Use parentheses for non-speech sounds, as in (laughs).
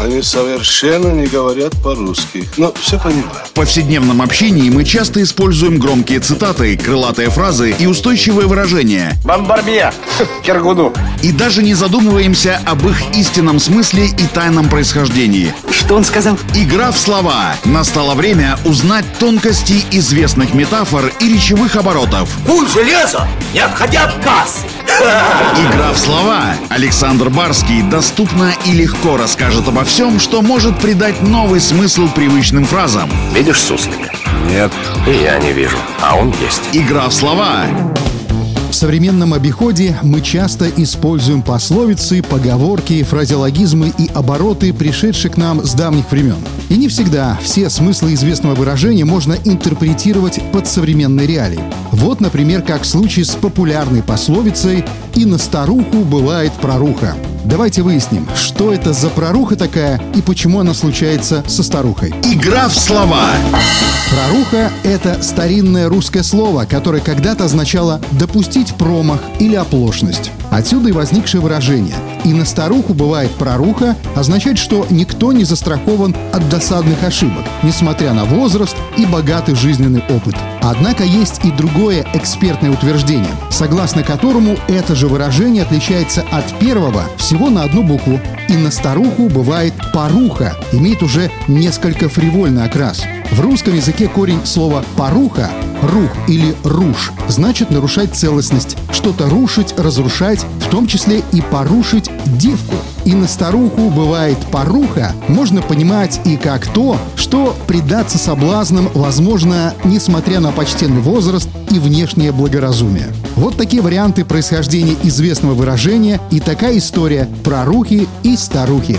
Они совершенно не говорят по-русски. Но все понимаю. В повседневном общении мы часто используем громкие цитаты, крылатые фразы и устойчивые выражения. Бомбарбье! (laughs) Кергуду! И даже не задумываемся об их истинном смысле и тайном происхождении. Что он сказал? Игра в слова. Настало время узнать тонкости известных метафор и речевых оборотов. Куль железо, не отходя от кассы. Игра в слова. Александр Барский доступно и легко расскажет обо всем, что может придать новый смысл привычным фразам. Видишь суслика? Нет. И я не вижу, а он есть. Игра в слова. В современном обиходе мы часто используем пословицы, поговорки, фразеологизмы и обороты, пришедшие к нам с давних времен. И не всегда все смыслы известного выражения можно интерпретировать под современные реалии. Вот, например, как в случае с популярной пословицей «И на старуху бывает проруха». Давайте выясним, что это за проруха такая и почему она случается со старухой. Игра в слова. Проруха – это старинное русское слово, которое когда-то означало «допустить промах» или «оплошность». Отсюда и возникшее выражение. И на старуху бывает проруха означает, что никто не застрахован от досадных ошибок, несмотря на возраст и богатый жизненный опыт. Однако есть и другое экспертное утверждение, согласно которому это же выражение отличается от первого всего на одну букву. И на старуху бывает поруха, имеет уже несколько фривольный окрас. В русском языке корень слова «поруха» — «рух» или «руш» значит нарушать целостность, что-то рушить, разрушать, в том числе и порушить девку. И на старуху бывает поруха, можно понимать и как то, что предаться соблазнам возможно, несмотря на почтенный возраст и внешнее благоразумие. Вот такие варианты происхождения известного выражения и такая история про рухи и старухи.